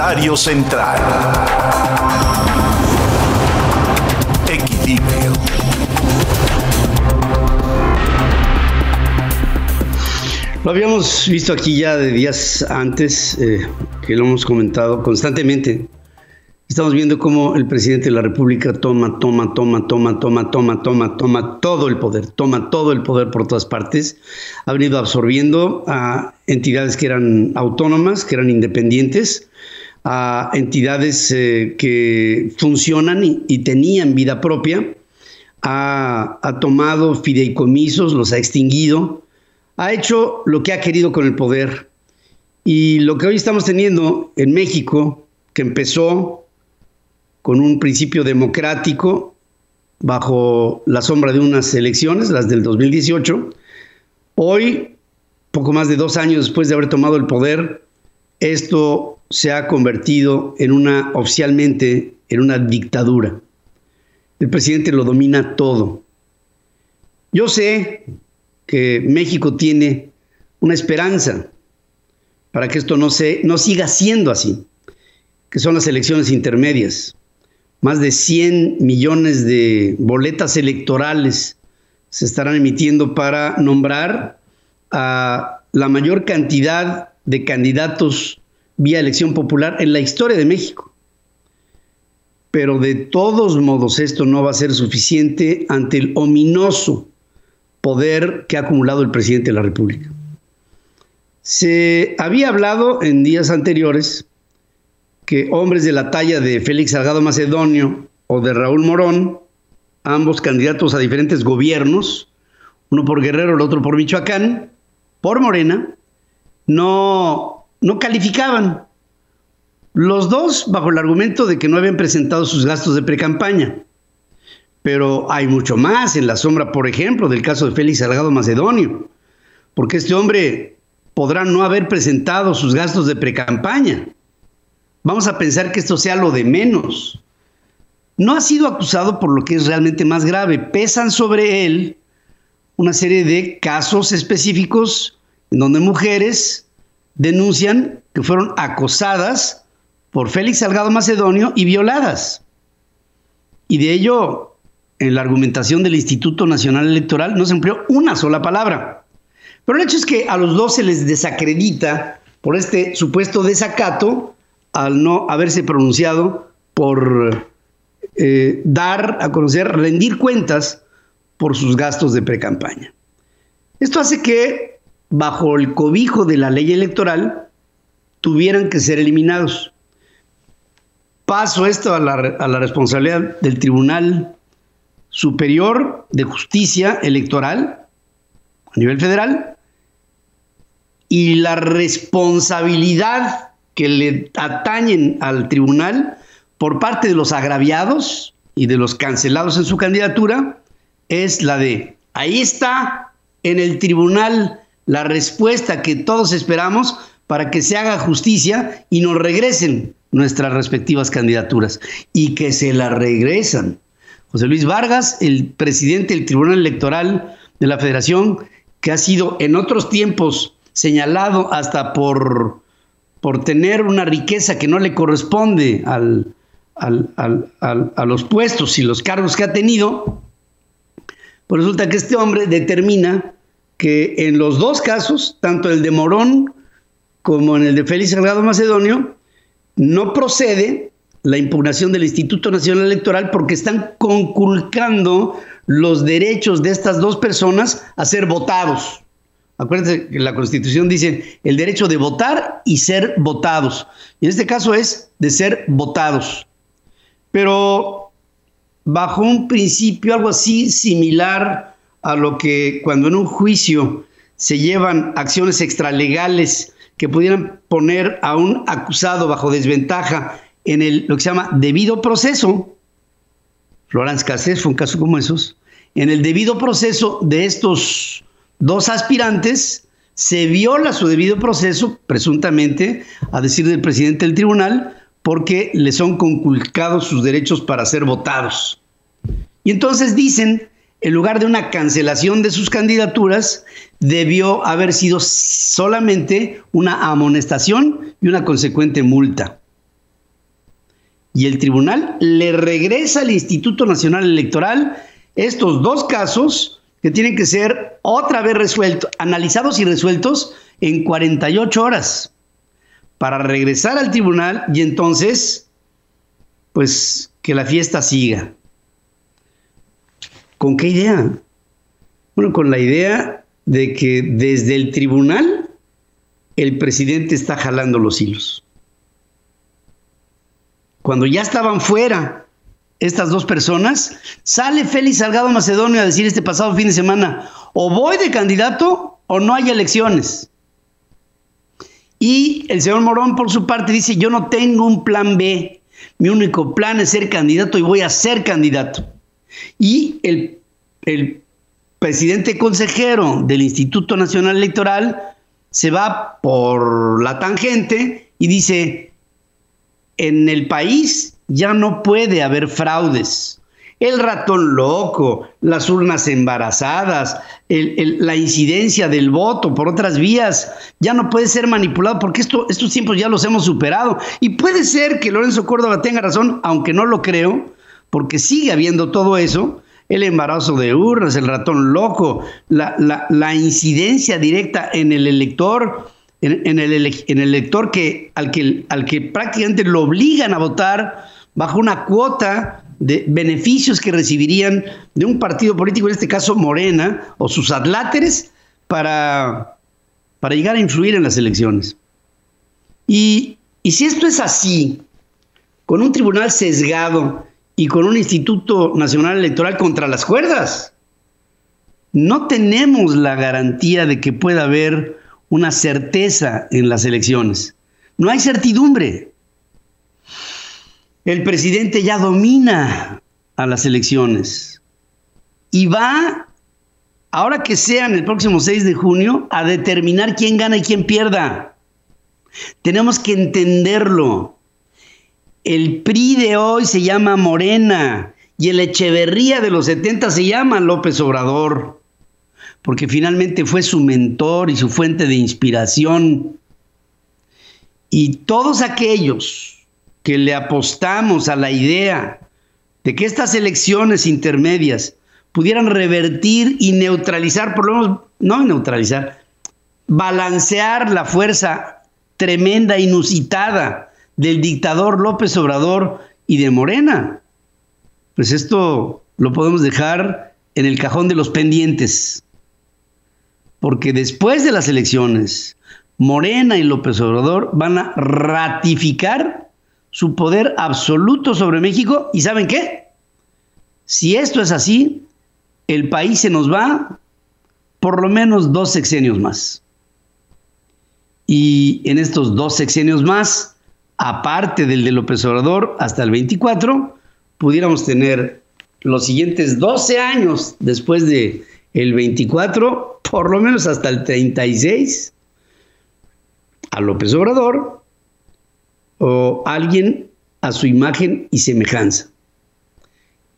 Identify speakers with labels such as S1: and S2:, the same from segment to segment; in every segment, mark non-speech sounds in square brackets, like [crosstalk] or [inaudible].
S1: Comentario central. Equilibrio.
S2: Lo habíamos visto aquí ya de días antes, eh, que lo hemos comentado constantemente. Estamos viendo cómo el presidente de la República toma, toma, toma, toma, toma, toma, toma, toma todo el poder, toma todo el poder por todas partes. Ha venido absorbiendo a entidades que eran autónomas, que eran independientes, a entidades eh, que funcionan y, tenían vida propia. Ha, ha tomado fideicomisos, los ha extinguido, ha hecho lo que ha querido con el poder. Y lo que hoy estamos teniendo en México, que empezó con un principio democrático bajo la sombra de unas elecciones, las del 2018, hoy, poco más de dos años después de haber tomado el poder, esto se ha convertido en una, oficialmente, en una dictadura. El presidente lo domina todo. Yo sé que México tiene una esperanza para que esto no, se, no siga siendo así, que son las elecciones intermedias. Más de 100 millones de boletas electorales se estarán emitiendo para nombrar a la mayor cantidad de candidatos vía elección popular en la historia de México. Pero de todos modos esto no va a ser suficiente ante el ominoso poder que ha acumulado el presidente de la República. Se había hablado en días anteriores que hombres de la talla de Félix Salgado Macedonio o de Raúl Morón, ambos candidatos a diferentes gobiernos, uno por Guerrero, el otro por Michoacán, por Morena, no, no calificaban. Los dos bajo el argumento de que no habían presentado sus gastos de precampaña. Pero hay mucho más en la sombra, por ejemplo, del caso de Félix Salgado Macedonio, porque este hombre podrá no haber presentado sus gastos de precampaña. Vamos a pensar que esto sea lo de menos. No ha sido acusado por lo que es realmente más grave. Pesan sobre él una serie de casos específicos en donde mujeres denuncian que fueron acosadas por Félix Salgado Macedonio y violadas. Y de ello en la argumentación del Instituto Nacional Electoral no se empleó una sola palabra. Pero el hecho es que a los dos se les desacredita por este supuesto desacato al no haberse pronunciado por eh, dar a conocer, rendir cuentas por sus gastos de precampaña. Esto hace que, bajo el cobijo de la ley electoral, tuvieran que ser eliminados. Paso esto a la, a la responsabilidad del Tribunal Superior de Justicia Electoral a nivel federal y la responsabilidad que le atañen al tribunal por parte de los agraviados y de los cancelados en su candidatura es la de, ahí está en el tribunal la respuesta que todos esperamos para que se haga justicia y nos regresen nuestras respectivas candidaturas y que se la regresan. José Luis Vargas, el presidente del Tribunal Electoral de la Federación, que ha sido en otros tiempos señalado hasta por, por tener una riqueza que no le corresponde al, a los puestos y los cargos que ha tenido, pues resulta que este hombre determina que en los dos casos, tanto el de Morón como en el de Félix Salgado Macedonio, no procede la impugnación del Instituto Nacional Electoral porque están conculcando los derechos de estas dos personas a ser votados. Acuérdense que la Constitución dice el derecho de votar y ser votados. Y en este caso es de ser votados. Pero bajo un principio algo así similar a lo que cuando en un juicio se llevan acciones extralegales que pudieran poner a un acusado bajo desventaja en el, lo que se llama debido proceso, Florence Cassés fue un caso como esos, en el debido proceso de estos dos aspirantes, se viola su debido proceso, presuntamente, a decir del presidente del tribunal, porque le son conculcados sus derechos para ser votados. Y entonces dicen, en lugar de una cancelación de sus candidaturas, debió haber sido solamente una amonestación y una consecuente multa. y el tribunal le regresa al Instituto Nacional Electoral estos dos casos que tienen que ser otra vez resueltos, analizados y resueltos en 48 horas para regresar al tribunal y entonces, pues, que la fiesta siga. ¿Con qué idea? Bueno, con la idea de que desde el tribunal el presidente está jalando los hilos. Cuando ya estaban fuera estas dos personas, sale Félix Salgado Macedonio a decir este pasado fin de semana, o voy de candidato o no hay elecciones. Y el señor Morón, por su parte, dice, yo no tengo un plan B, mi único plan es ser candidato y voy a ser candidato. Y el, presidente consejero del Instituto Nacional Electoral se va por la tangente y dice, en el país ya no puede haber fraudes. El ratón loco, las urnas embarazadas, la incidencia del voto por otras vías, ya no puede ser manipulado porque esto, estos tiempos ya los hemos superado. Y puede ser que Lorenzo Córdoba tenga razón, aunque no lo creo, porque sigue habiendo todo eso, el embarazo de urnas, el ratón loco, la, incidencia directa en el elector, en, el, en el, elector que, al, que, al que prácticamente lo obligan a votar bajo una cuota de beneficios que recibirían de un partido político, en este caso Morena, o sus adláteres, para, para llegar a influir en las elecciones. Y, y si esto es así, con un tribunal sesgado, y con un Instituto Nacional Electoral contra las cuerdas. No tenemos la garantía de que pueda haber una certeza en las elecciones. No hay certidumbre. El presidente ya domina a las elecciones y va, ahora que sean el próximo 6 de junio, a determinar quién gana y quién pierda. Tenemos que entenderlo. El PRI de hoy se llama Morena y el Echeverría de los 70 se llama López Obrador, porque finalmente fue su mentor y su fuente de inspiración. Y todos aquellos que le apostamos a la idea de que estas elecciones intermedias pudieran revertir y neutralizar, por lo menos, no neutralizar, balancear la fuerza tremenda, inusitada del dictador López Obrador y de Morena. Pues esto lo podemos dejar en el cajón de los pendientes. Porque después de las elecciones, Morena y López Obrador van a ratificar su poder absoluto sobre México. ¿Y saben qué? Si esto es así, el país se nos va por lo menos dos sexenios más. Y en estos dos sexenios más, aparte del de López Obrador, hasta el 24, pudiéramos tener los siguientes 12 años después de el 24, por lo menos hasta el 36, a López Obrador o alguien a su imagen y semejanza,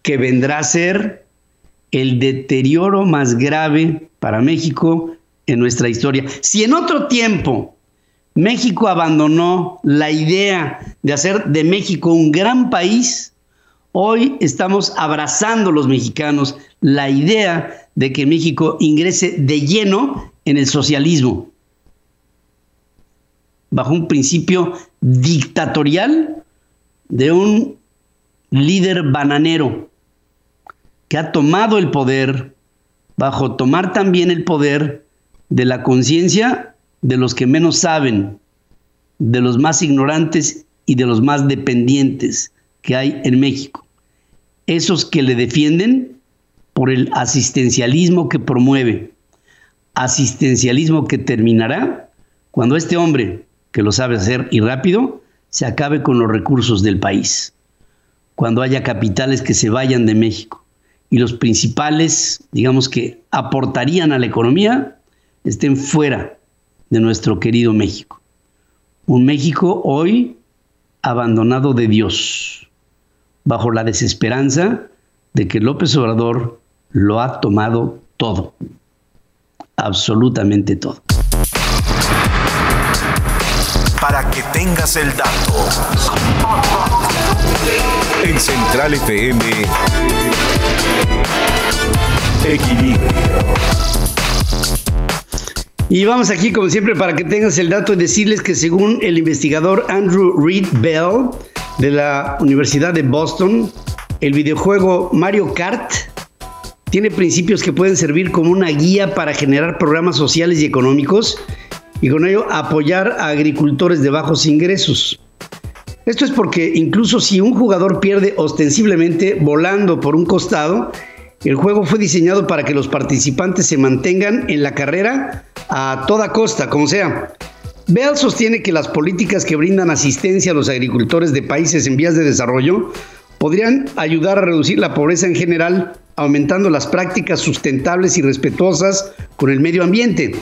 S2: que vendrá a ser el deterioro más grave para México en nuestra historia. Si en otro tiempo México abandonó la idea de hacer de México un gran país. Hoy estamos abrazando los mexicanos la idea de que México ingrese de lleno en el socialismo, bajo un principio dictatorial de un líder bananero que ha tomado el poder, bajo tomar también el poder de la conciencia de los que menos saben, de los más ignorantes y de los más dependientes que hay en México. Esos que le defienden por el asistencialismo que promueve, asistencialismo que terminará cuando este hombre, que lo sabe hacer y rápido, se acabe con los recursos del país, cuando haya capitales que se vayan de México y los principales, digamos que aportarían a la economía, estén fuera de nuestro querido México. Un México hoy abandonado de Dios, bajo la desesperanza de que López Obrador lo ha tomado todo, absolutamente todo.
S1: para que tengas el dato. En Central FM, Equilibrio.
S2: Y vamos aquí, como siempre, para que tengas el dato, decirles que según el investigador Andrew Reed Bell de la Universidad de Boston, el videojuego Mario Kart tiene principios que pueden servir como una guía para generar programas sociales y económicos y con ello apoyar a agricultores de bajos ingresos. Esto es porque incluso si un jugador pierde ostensiblemente volando por un costado, el juego fue diseñado para que los participantes se mantengan en la carrera a toda costa, como sea. Bell sostiene que las políticas que brindan asistencia a los agricultores de países en vías de desarrollo podrían ayudar a reducir la pobreza en general, aumentando las prácticas sustentables y respetuosas con el medio ambiente.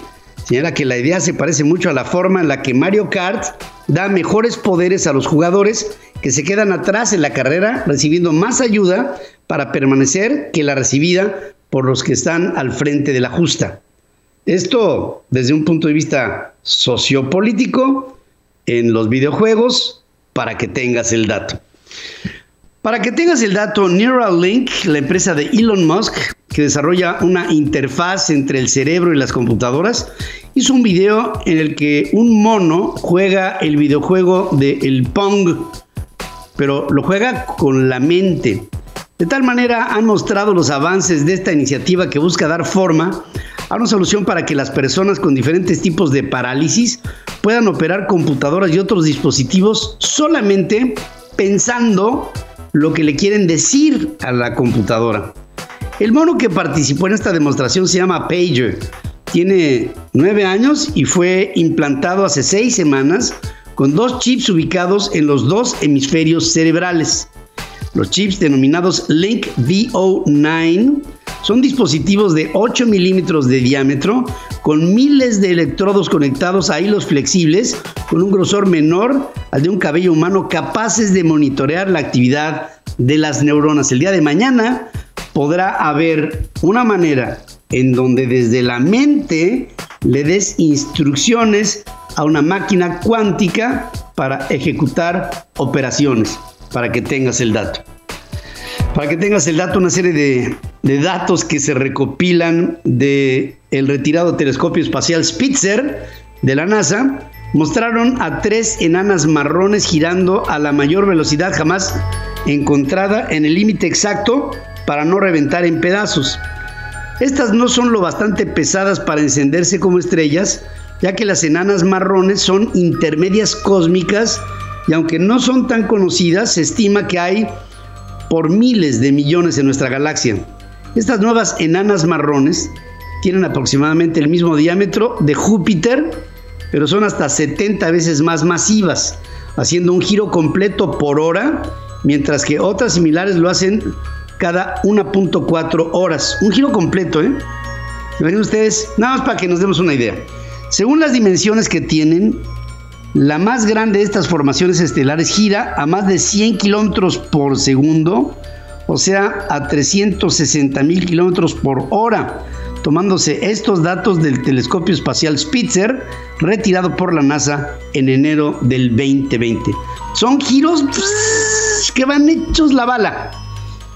S2: Señala que la idea se parece mucho a la forma en la que Mario Kart da mejores poderes a los jugadores que se quedan atrás en la carrera recibiendo más ayuda para permanecer que la recibida por los que están al frente de la justa. Esto desde un punto de vista sociopolítico en los videojuegos para que tengas el dato. Para que tengas el dato, Neuralink, la empresa de Elon Musk, que desarrolla una interfaz entre el cerebro y las computadoras, hizo un video en el que un mono juega el videojuego de el Pong, pero lo juega con la mente. De tal manera han mostrado los avances de esta iniciativa que busca dar forma a una solución para que las personas con diferentes tipos de parálisis puedan operar computadoras y otros dispositivos solamente pensando lo que le quieren decir a la computadora. El mono que participó en esta demostración se llama Pager. Tiene nueve años y fue implantado hace seis semanas con dos chips ubicados en los dos hemisferios cerebrales. Los chips denominados Link VO9 son dispositivos de 8 milímetros de diámetro con miles de electrodos conectados a hilos flexibles con un grosor menor al de un cabello humano capaces de monitorear la actividad de las neuronas. El día de mañana podrá haber una manera en donde desde la mente le des instrucciones a una máquina cuántica para ejecutar operaciones para que tengas el dato. Para que tengas el dato, una serie de, datos que se recopilan el retirado telescopio espacial Spitzer de la NASA mostraron a tres enanas marrones girando a la mayor velocidad jamás encontrada en el límite exacto para no reventar en pedazos. Estas no son lo bastante pesadas para encenderse como estrellas, ya que las enanas marrones son intermedias cósmicas y aunque no son tan conocidas, se estima que hay por miles de millones en nuestra galaxia. Estas nuevas enanas marrones tienen aproximadamente el mismo diámetro de Júpiter, pero son hasta 70 veces más masivas, haciendo un giro completo por hora, mientras que otras similares lo hacen cada 1.4 horas. Un giro completo, ¿eh? Ustedes, nada más para que nos demos una idea. Según las dimensiones que tienen, la más grande de estas formaciones estelares gira a más de 100 kilómetros por segundo, o sea, a 360 mil kilómetros por hora, tomándose estos datos del telescopio espacial Spitzer, retirado por la NASA en enero del 2020. Son giros que van hechos la bala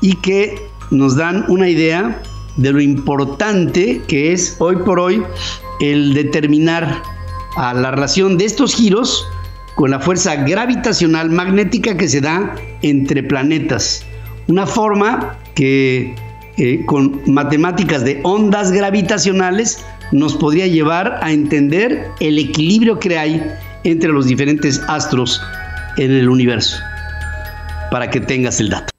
S2: y que nos dan una idea de lo importante que es hoy por hoy el determinar a la relación de estos giros con la fuerza gravitacional magnética que se da entre planetas. Una forma que eh, con matemáticas de ondas gravitacionales nos podría llevar a entender el equilibrio que hay entre los diferentes astros en el universo. Para que tengas el dato.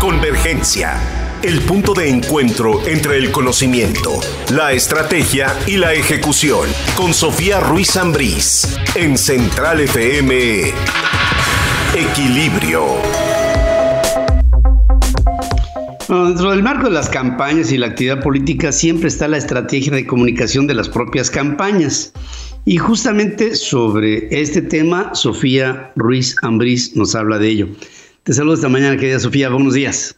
S1: Convergencia el punto de encuentro entre el conocimiento, la estrategia y la ejecución. Con Sofía Ruiz Ambrís, en Central FM. Equilibrio.
S2: dentro del marco de las campañas y la actividad política siempre está la estrategia de comunicación de las propias campañas. Y justamente sobre este tema, Sofía Ruiz Ambrís nos habla de ello. Te saludo esta mañana, querida Sofía. Buenos días.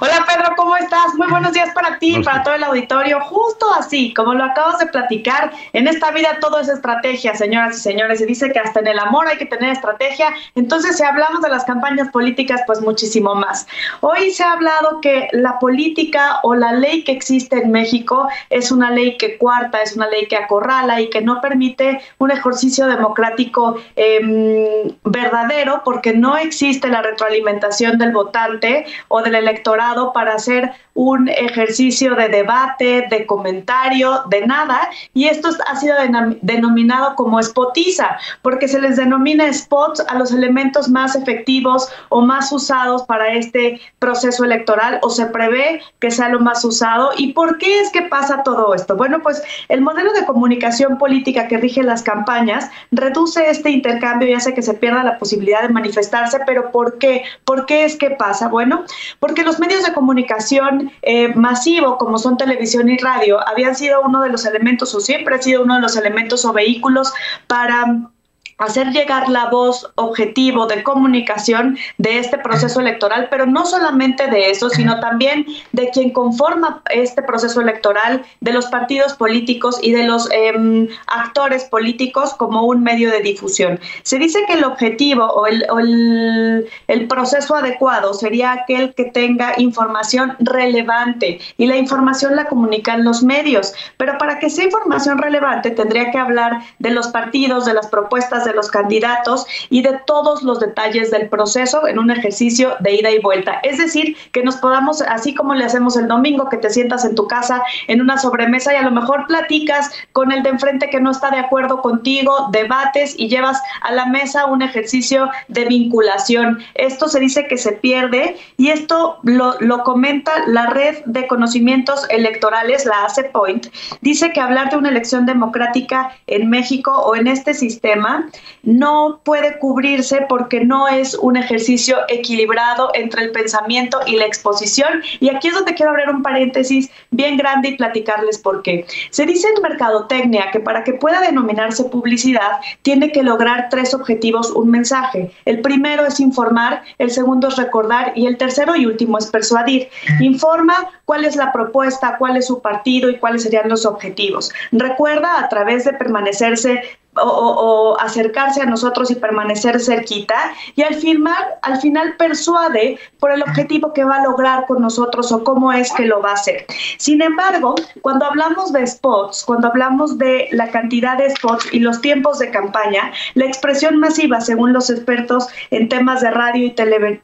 S3: Hola Pedro, ¿cómo estás? Muy buenos días para ti y para todo el auditorio. Justo así, como lo acabas de platicar, en esta vida todo es estrategia, señoras y señores. Se dice que hasta en el amor hay que tener estrategia. Entonces, si hablamos de las campañas políticas, pues muchísimo más. Hoy se ha hablado que la política o la ley que existe en México es una ley que cuarta, es una ley que acorrala y que no permite un ejercicio democrático em, verdadero porque no existe la retroalimentación del votante o del electorado para hacer un ejercicio de debate, de comentario, de nada, y esto ha sido denominado como spotiza, porque se les denomina spots a los elementos más efectivos o más usados para este proceso electoral, o se prevé que sea lo más usado. ¿Y por qué es que pasa todo esto? Bueno, pues el modelo de comunicación política que rige las campañas reduce este intercambio y hace que se pierda la posibilidad de manifestarse, pero ¿por qué? ¿Por qué es que pasa? Bueno, porque los medios de comunicación eh, masivo, como son televisión y radio, habían sido uno de los elementos o siempre ha sido uno de los elementos o vehículos para hacer llegar la voz objetivo de comunicación de este proceso electoral, pero no solamente de eso, sino también de quien conforma este proceso electoral, de los partidos políticos y de los em, actores políticos como un medio de difusión. Se dice que el objetivo o, el, el proceso adecuado sería aquel que tenga información relevante y la información la comunican los medios, pero para que sea información relevante tendría que hablar de los partidos, de las propuestas, de los candidatos y de todos los detalles del proceso en un ejercicio de ida y vuelta. Es decir, que nos podamos, así como le hacemos el domingo, que te sientas en tu casa en una sobremesa y a lo mejor platicas con el de enfrente que no está de acuerdo contigo, debates y llevas a la mesa un ejercicio de vinculación. Esto se dice que se pierde y esto lo, lo comenta la red de conocimientos electorales, la ACE Point. Dice que hablar de una elección democrática en México o en este sistema no puede cubrirse porque no es un ejercicio equilibrado entre el pensamiento y la exposición. Y aquí es donde quiero abrir un paréntesis bien grande y platicarles por qué. Se dice en mercadotecnia que para que pueda denominarse publicidad tiene que lograr tres objetivos un mensaje. El primero es informar, el segundo es recordar y el tercero y último es persuadir. Informa cuál es la propuesta, cuál es su partido y cuáles serían los objetivos. Recuerda a través de permanecerse o, acercarse a nosotros y permanecer cerquita y al final, al final persuade por el objetivo que va a lograr con nosotros o cómo es que lo va a hacer. Sin embargo, cuando hablamos de spots, cuando hablamos de la cantidad de spots y los tiempos de campaña, la expresión masiva, según los expertos en temas de radio y televisión,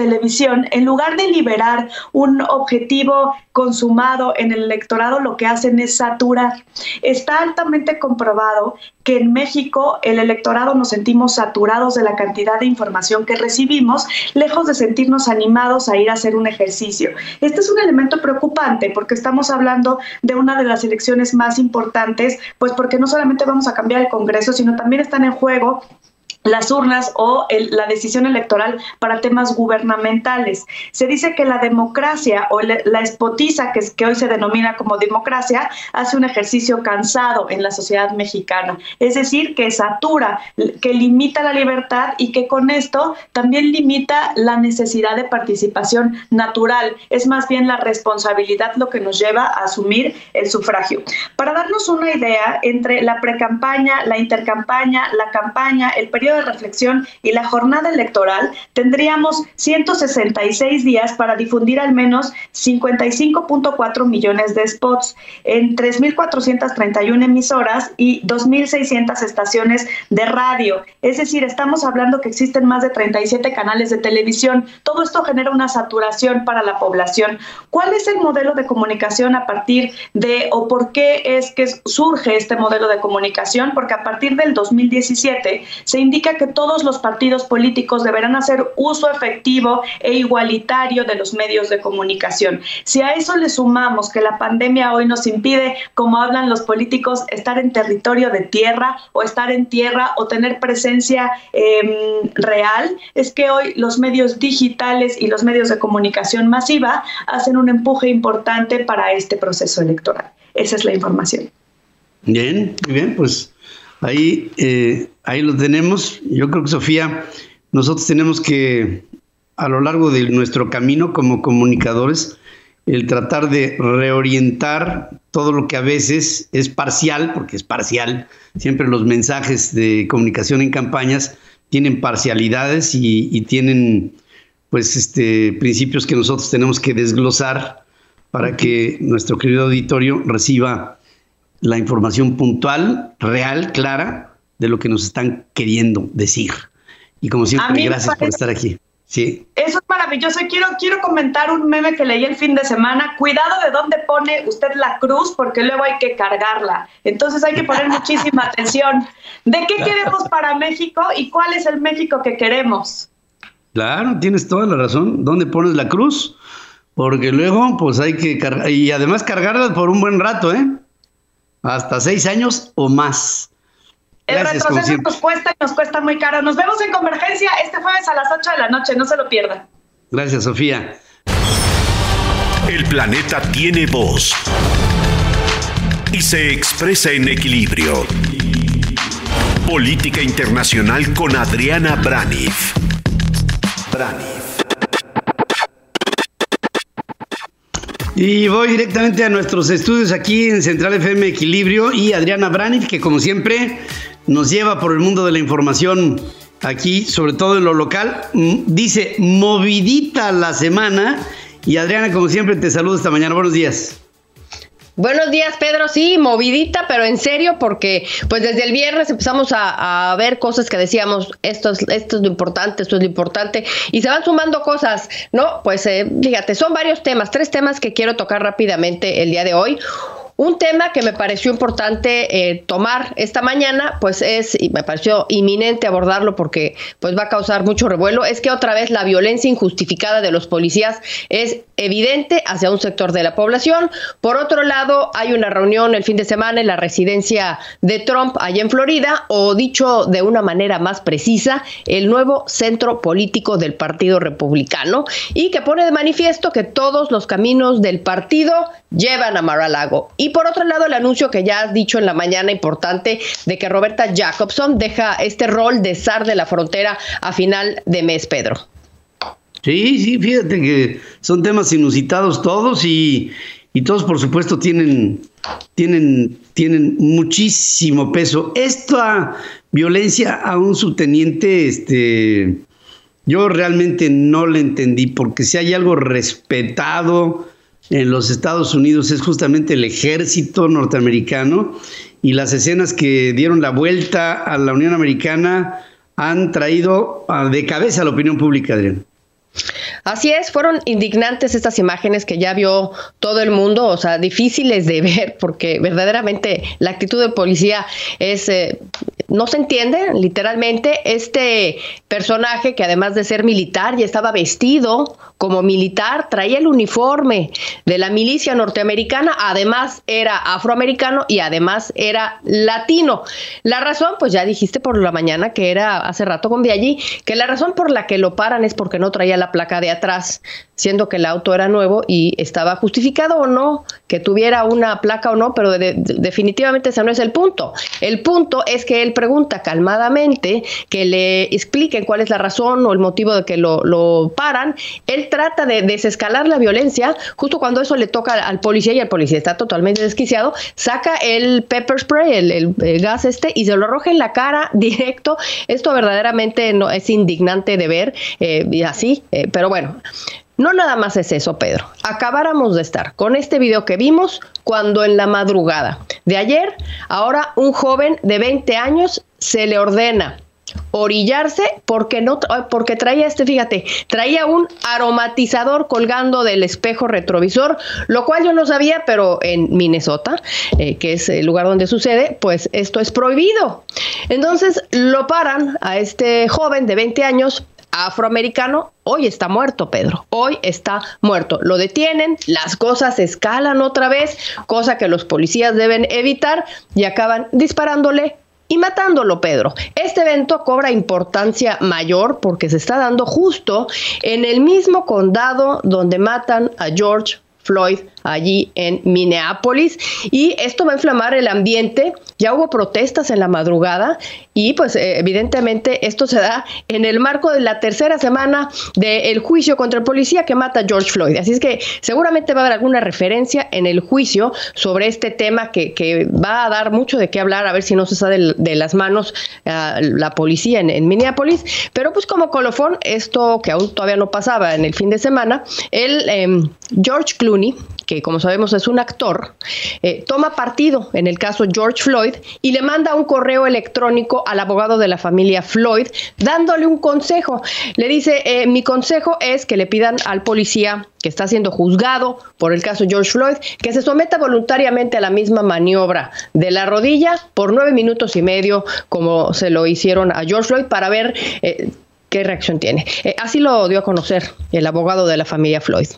S3: en lugar de liberar un objetivo consumado en el electorado, lo que hacen es saturar. Está altamente comprobado que en México el electorado nos sentimos saturados de la cantidad de información que recibimos, lejos de sentirnos animados a ir a hacer un ejercicio. Este es un elemento preocupante porque estamos hablando de una de las elecciones más importantes, pues porque no solamente vamos a cambiar el Congreso, sino también están en juego las urnas o la decisión electoral para temas gubernamentales. Se dice que la democracia o la espotiza, que, que hoy se denomina como democracia, hace un ejercicio cansado en la sociedad mexicana. Es decir, que satura, que limita la libertad y que con esto también limita la necesidad de participación natural. Es más bien la responsabilidad lo que nos lleva a asumir el sufragio. Para darnos una idea, entre la precampaña, la intercampaña, la campaña, el periodo de reflexión y la jornada electoral, tendríamos 166 días para difundir al menos 55.4 millones de spots en 3.431 emisoras y 2.600 estaciones de radio. Es decir, estamos hablando que existen más de 37 canales de televisión. Todo esto genera una saturación para la población. ¿Cuál es el modelo de comunicación a partir de o por qué es que surge este modelo de comunicación? Porque a partir del 2017 se indica que todos los partidos políticos deberán hacer uso efectivo e igualitario de los medios de comunicación. Si a eso le sumamos que la pandemia hoy nos impide, como hablan los políticos, estar en territorio de tierra o estar en tierra o tener presencia em, real, es que hoy los medios digitales y los medios de comunicación masiva hacen un empuje importante para este proceso electoral. Esa es la información.
S2: Bien, muy bien, pues Ahí, eh, ahí lo tenemos. Yo creo que, Sofía, nosotros tenemos que a lo largo de nuestro camino como comunicadores, el tratar de reorientar todo lo que a veces es parcial, porque es parcial, siempre los mensajes de comunicación en campañas tienen parcialidades y, tienen pues este principios que nosotros tenemos que desglosar para que nuestro querido auditorio reciba la información puntual, real, clara de lo que nos están queriendo decir. Y como siempre, gracias por estar aquí. Sí.
S3: Eso es maravilloso. Quiero, quiero comentar un meme que leí el fin de semana. Cuidado de dónde pone usted la cruz, porque luego hay que cargarla. Entonces hay que poner [laughs] muchísima atención. ¿De qué queremos para México y cuál es el México que queremos?
S2: Claro, tienes toda la razón. ¿Dónde pones la cruz? Porque luego, pues hay que cargar, y además cargarla por un buen rato, ¿eh? Hasta seis años o más.
S3: El retroceso nos cuesta y nos cuesta muy caro. Nos vemos en Convergencia este jueves a las 8 de la noche, no se lo pierdan.
S2: Gracias, Sofía.
S1: El planeta tiene voz y se expresa en equilibrio. Política Internacional con Adriana Braniff. Braniff.
S2: Y voy directamente a nuestros estudios aquí en Central FM Equilibrio y Adriana Braniff, que como siempre nos lleva por el mundo de la información aquí, sobre todo en lo local. Mm, dice, movidita la semana. Y Adriana, como siempre, te saludo esta mañana. Buenos días.
S4: Buenos días, Pedro. Sí, movidita, pero en serio, porque pues desde el viernes empezamos a, ver cosas que decíamos, esto es, esto es lo importante, esto es lo importante, y se van sumando cosas, ¿no? Pues eh, fíjate, son varios temas, tres temas que quiero tocar rápidamente el día de hoy. Un tema que me pareció importante eh, tomar esta mañana, pues es, y me pareció inminente abordarlo porque pues va a causar mucho revuelo, es que otra vez la violencia injustificada de los policías es evidente hacia un sector de la población. Por otro lado, hay una reunión el fin de semana en la residencia de Trump allá en Florida, o dicho de una manera más precisa, el nuevo centro político del Partido Republicano, y que pone de manifiesto que todos los caminos del partido llevan a Mar-a-Lago. Por otro lado, el anuncio que ya has dicho en la mañana importante de que Roberta Jacobson deja este rol de zar de la frontera a final de mes, Pedro.
S2: Sí, sí, fíjate que son temas inusitados todos y, todos por supuesto tienen, tienen, tienen muchísimo peso. Esta violencia a un subteniente, este, yo realmente no le entendí, porque si hay algo respetado, en los Estados Unidos es justamente el ejército norteamericano y las escenas que dieron la vuelta a la Unión Americana han traído de cabeza a la opinión pública, Adrián.
S4: Así es, fueron indignantes estas imágenes que ya vio todo el mundo, o sea, difíciles de [laughs] ver porque verdaderamente la actitud de policía es eh, no se entiende, literalmente, este personaje que además de ser militar ya estaba vestido como militar, traía el uniforme de la milicia norteamericana, además era afroamericano y además era latino. La razón, pues ya dijiste por la mañana que era hace rato con de allí, que la razón por la que lo paran es porque no traía la placa de atrás, siendo que el auto era nuevo y estaba justificado o no que tuviera una placa o no, pero definitivamente ese no es el punto. El punto es que él pregunta calmadamente que le expliquen cuál es la razón o el motivo de que lo, paran. Él trata de desescalar la violencia, justo cuando eso le toca al, policía y el policía está totalmente desquiciado, saca el pepper spray, el, gas este, y se lo arroja en la cara directo. Esto verdaderamente no es indignante de ver, eh, así, eh, pero bueno. No nada más es eso, Pedro. Acabáramos de estar con este video que vimos cuando en la madrugada de ayer, ahora un joven de 20 años se le ordena orillarse porque no porque traía este fíjate traía un aromatizador colgando del espejo retrovisor lo cual yo no sabía pero en Minnesota eh, que es el lugar donde sucede pues esto es prohibido entonces lo paran a este joven de 20 años afroamericano, hoy está muerto, Pedro. Hoy está muerto. Lo detienen, las cosas escalan otra vez, cosa que los policías deben evitar y acaban disparándole y matándolo, Pedro. Este evento cobra importancia mayor porque se está dando justo en el mismo condado donde matan a George Floyd allí en Minneapolis y esto va a inflamar el ambiente. Ya hubo protestas en la madrugada y pues eh, evidentemente esto se da en el marco de la tercera semana del juicio contra el policía que mata a George Floyd. Así es que seguramente va a haber alguna referencia en el juicio sobre este tema que, va a dar mucho de qué hablar, a ver si no se sale de, las manos ah, la policía en, Minneapolis. Pero pues como colofón, esto que aún todavía no pasaba en el fin de semana, el em, George Clooney, que como sabemos es un actor, eh, toma partido en el caso George Floyd y le manda un correo electrónico al abogado de la familia Floyd dándole un consejo. Le dice, eh, mi consejo es que le pidan al policía que está siendo juzgado por el caso George Floyd, que se someta voluntariamente a la misma maniobra de la rodilla por nueve minutos y medio, como se lo hicieron a George Floyd, para ver eh, qué reacción tiene. así lo dio a conocer el abogado de la familia Floyd.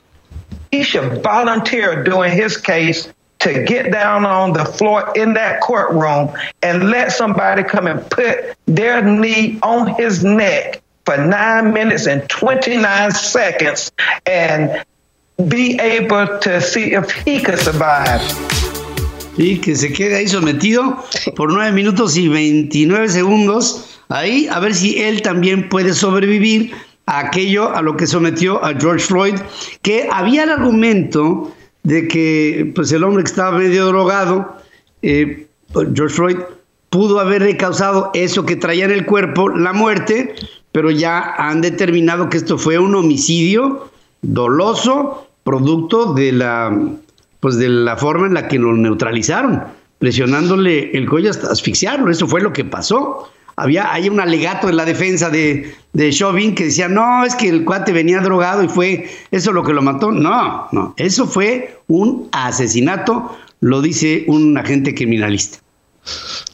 S5: He should volunteer during his case to get down on the floor in that courtroom and let somebody come and put their knee on his neck for nine minutes and 29 seconds and be able to see if he could survive.
S2: Y que se quede ahí sometido por nueve minutos y 29 segundos. Ahí, a ver si él también puede sobrevivir aquello a lo que sometió a George Floyd, que había el argumento de que pues el hombre que estaba medio drogado, eh, George Floyd, pudo haberle causado eso que traía en el cuerpo, la muerte, pero ya han determinado que esto fue un homicidio doloso, producto de la, pues de la forma en la que lo neutralizaron, presionándole el cuello hasta asfixiarlo. Eso fue lo que pasó había hay un alegato en la defensa de, de Chauvin que decía, no, es que el cuate venía drogado y fue eso lo que lo mató. No, no, eso fue un asesinato, lo dice un agente criminalista.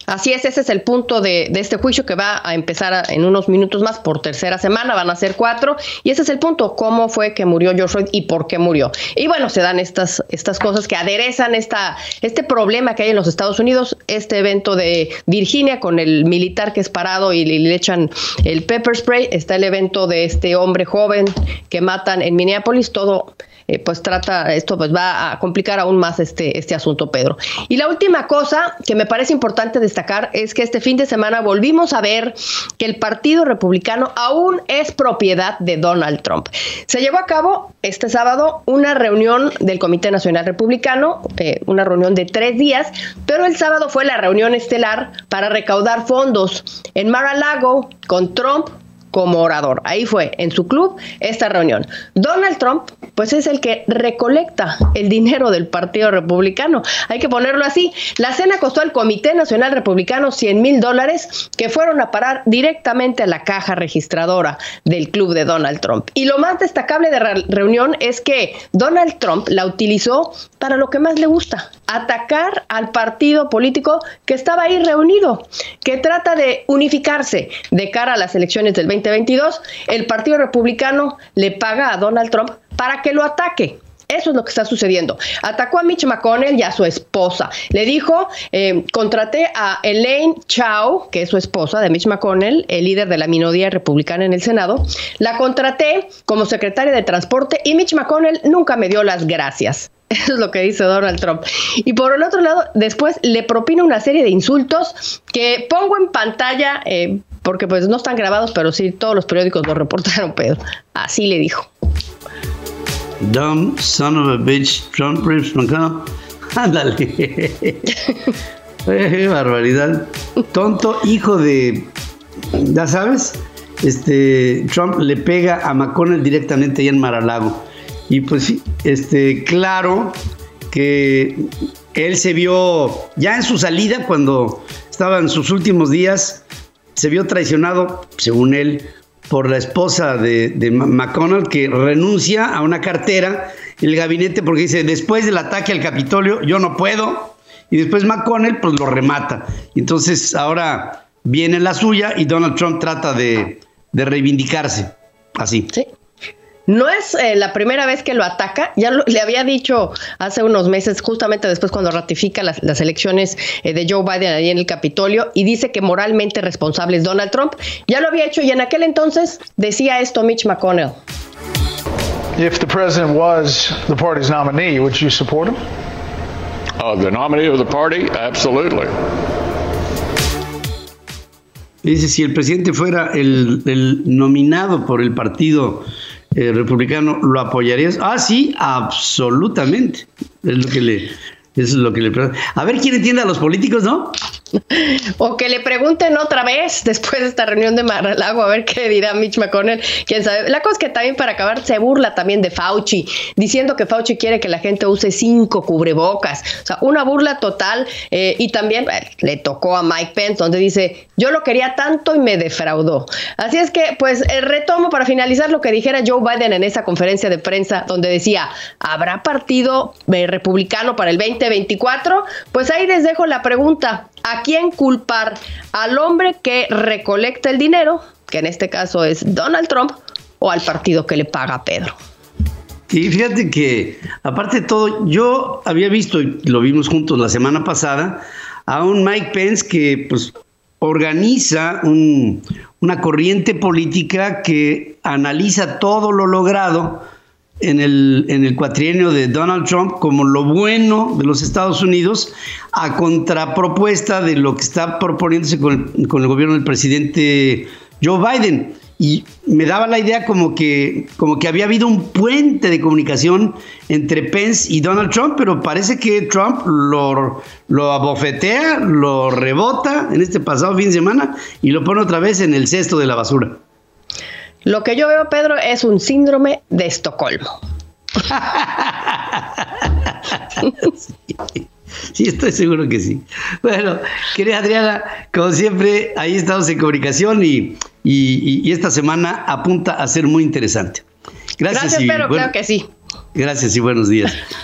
S4: Así es, ese es el punto de, este juicio que va a empezar en unos minutos más por tercera semana, van a ser cuatro, y ese es el punto, cómo fue que murió George Floyd y por qué murió. Y bueno, se dan estas, estas cosas que aderezan esta, este problema que hay en los Estados Unidos, este evento de Virginia con el militar que es parado y le, le echan el pepper spray, está el evento de este hombre joven que matan en Minneapolis, todo eh, pues trata, esto pues va a complicar aún más este, este asunto, Pedro. Y la última cosa que me parece importante destacar es que este fin de semana volvimos a ver que el Partido Republicano aún es propiedad de Donald Trump. Se llevó a cabo este sábado una reunión del Comité Nacional Republicano, eh, una reunión de tres días, pero el sábado fue la reunión estelar para recaudar fondos en Mar-a-Lago con Trump como orador. Ahí fue, en su club, esta reunión. Donald Trump, pues es el que recolecta el dinero del Partido Republicano. Hay que ponerlo así. La cena costó al Comité Nacional Republicano 100 mil dólares que fueron a parar directamente a la caja registradora del club de Donald Trump. Y lo más destacable de la reunión es que Donald Trump la utilizó para lo que más le gusta, atacar al partido político que estaba ahí reunido, que trata de unificarse de cara a las elecciones del 2022. El Partido Republicano le paga a Donald Trump para que lo ataque. Eso es lo que está sucediendo. Atacó a Mitch McConnell y a su esposa. Le dijo, eh, contraté a Elaine Chao, que es su esposa de Mitch McConnell, el líder de la minoría republicana en el Senado. La contraté como secretaria de Transporte y Mitch McConnell nunca me dio las gracias. [laughs] Eso es lo que dice Donald Trump. Y por el otro lado, después le propina una serie de insultos que pongo en pantalla, eh, porque pues no están grabados, pero sí todos los periódicos lo reportaron, Pedro. Así le dijo.
S2: Dumb son of a bitch, Trump [laughs] Ándale. [laughs] Qué barbaridad. Tonto hijo de. Ya sabes, este Trump le pega a McConnell directamente ahí en Maralago. Y pues sí, este, claro que él se vio ya en su salida, cuando estaba en sus últimos días, se vio traicionado, según él, por la esposa de, McConnell, que renuncia a una cartera en el gabinete porque dice, después del ataque al Capitolio, yo no puedo. Y después McConnell, pues lo remata. Entonces ahora viene la suya y Donald Trump trata de, de reivindicarse. Así.
S4: Sí. No es eh, la primera vez que lo ataca, ya le había dicho hace unos meses, justamente después cuando ratifica las, elecciones eh, de Joe Biden ahí en el Capitolio y dice que moralmente responsable es Donald Trump. Ya lo había hecho y en aquel entonces decía esto Mitch McConnell.
S6: If the president was the party's nominee, would you support him?
S7: Uh, the nominee of the party? Absolutely.
S2: Dice, si el presidente fuera el, el nominado por el partido eh, republicano, ¿lo apoyarías? Ah, sí, absolutamente. Es lo que le, es lo que le A ver quién entiende a los políticos, ¿no?
S4: O que le pregunten otra vez después de esta reunión de Mar-a-Lago a ver qué dirá Mitch McConnell. Quién sabe. La cosa es que también para acabar se burla también de Fauci, diciendo que Fauci quiere que la gente use cinco cubrebocas. O sea, una burla total. Eh, y también eh, le tocó a Mike Pence, donde dice: Yo lo quería tanto y me defraudó. Así es que, pues, eh, retomo para finalizar lo que dijera Joe Biden en esa conferencia de prensa, donde decía: ¿Habrá partido republicano para el 2024? Pues ahí les dejo la pregunta. ¿A quién culpar? ¿Al hombre que recolecta el dinero, que en este caso es Donald Trump, o al partido que le paga a Pedro?
S2: Y fíjate que, aparte de todo, yo había visto, y lo vimos juntos la semana pasada, a un Mike Pence que pues organiza una corriente política que analiza todo lo logrado en el, en el cuatrienio de Donald Trump como lo bueno de los Estados Unidos a contrapropuesta de lo que está proponiéndose con el, con el gobierno del presidente Joe Biden. Y me daba la idea como que, como que había habido un puente de comunicación entre Pence y Donald Trump, pero parece que Trump lo, lo abofetea, lo rebota en este pasado fin de semana y lo pone otra vez en el cesto de la basura.
S4: Lo que yo veo, Pedro, es un síndrome de Estocolmo. [laughs]
S2: sí, estoy seguro que sí. Bueno, querida Adriana, como siempre, ahí estamos en comunicación y, esta semana apunta a ser muy interesante.
S4: Gracias, Gracias Pedro, creo que sí.
S2: Gracias y buenos días. [laughs]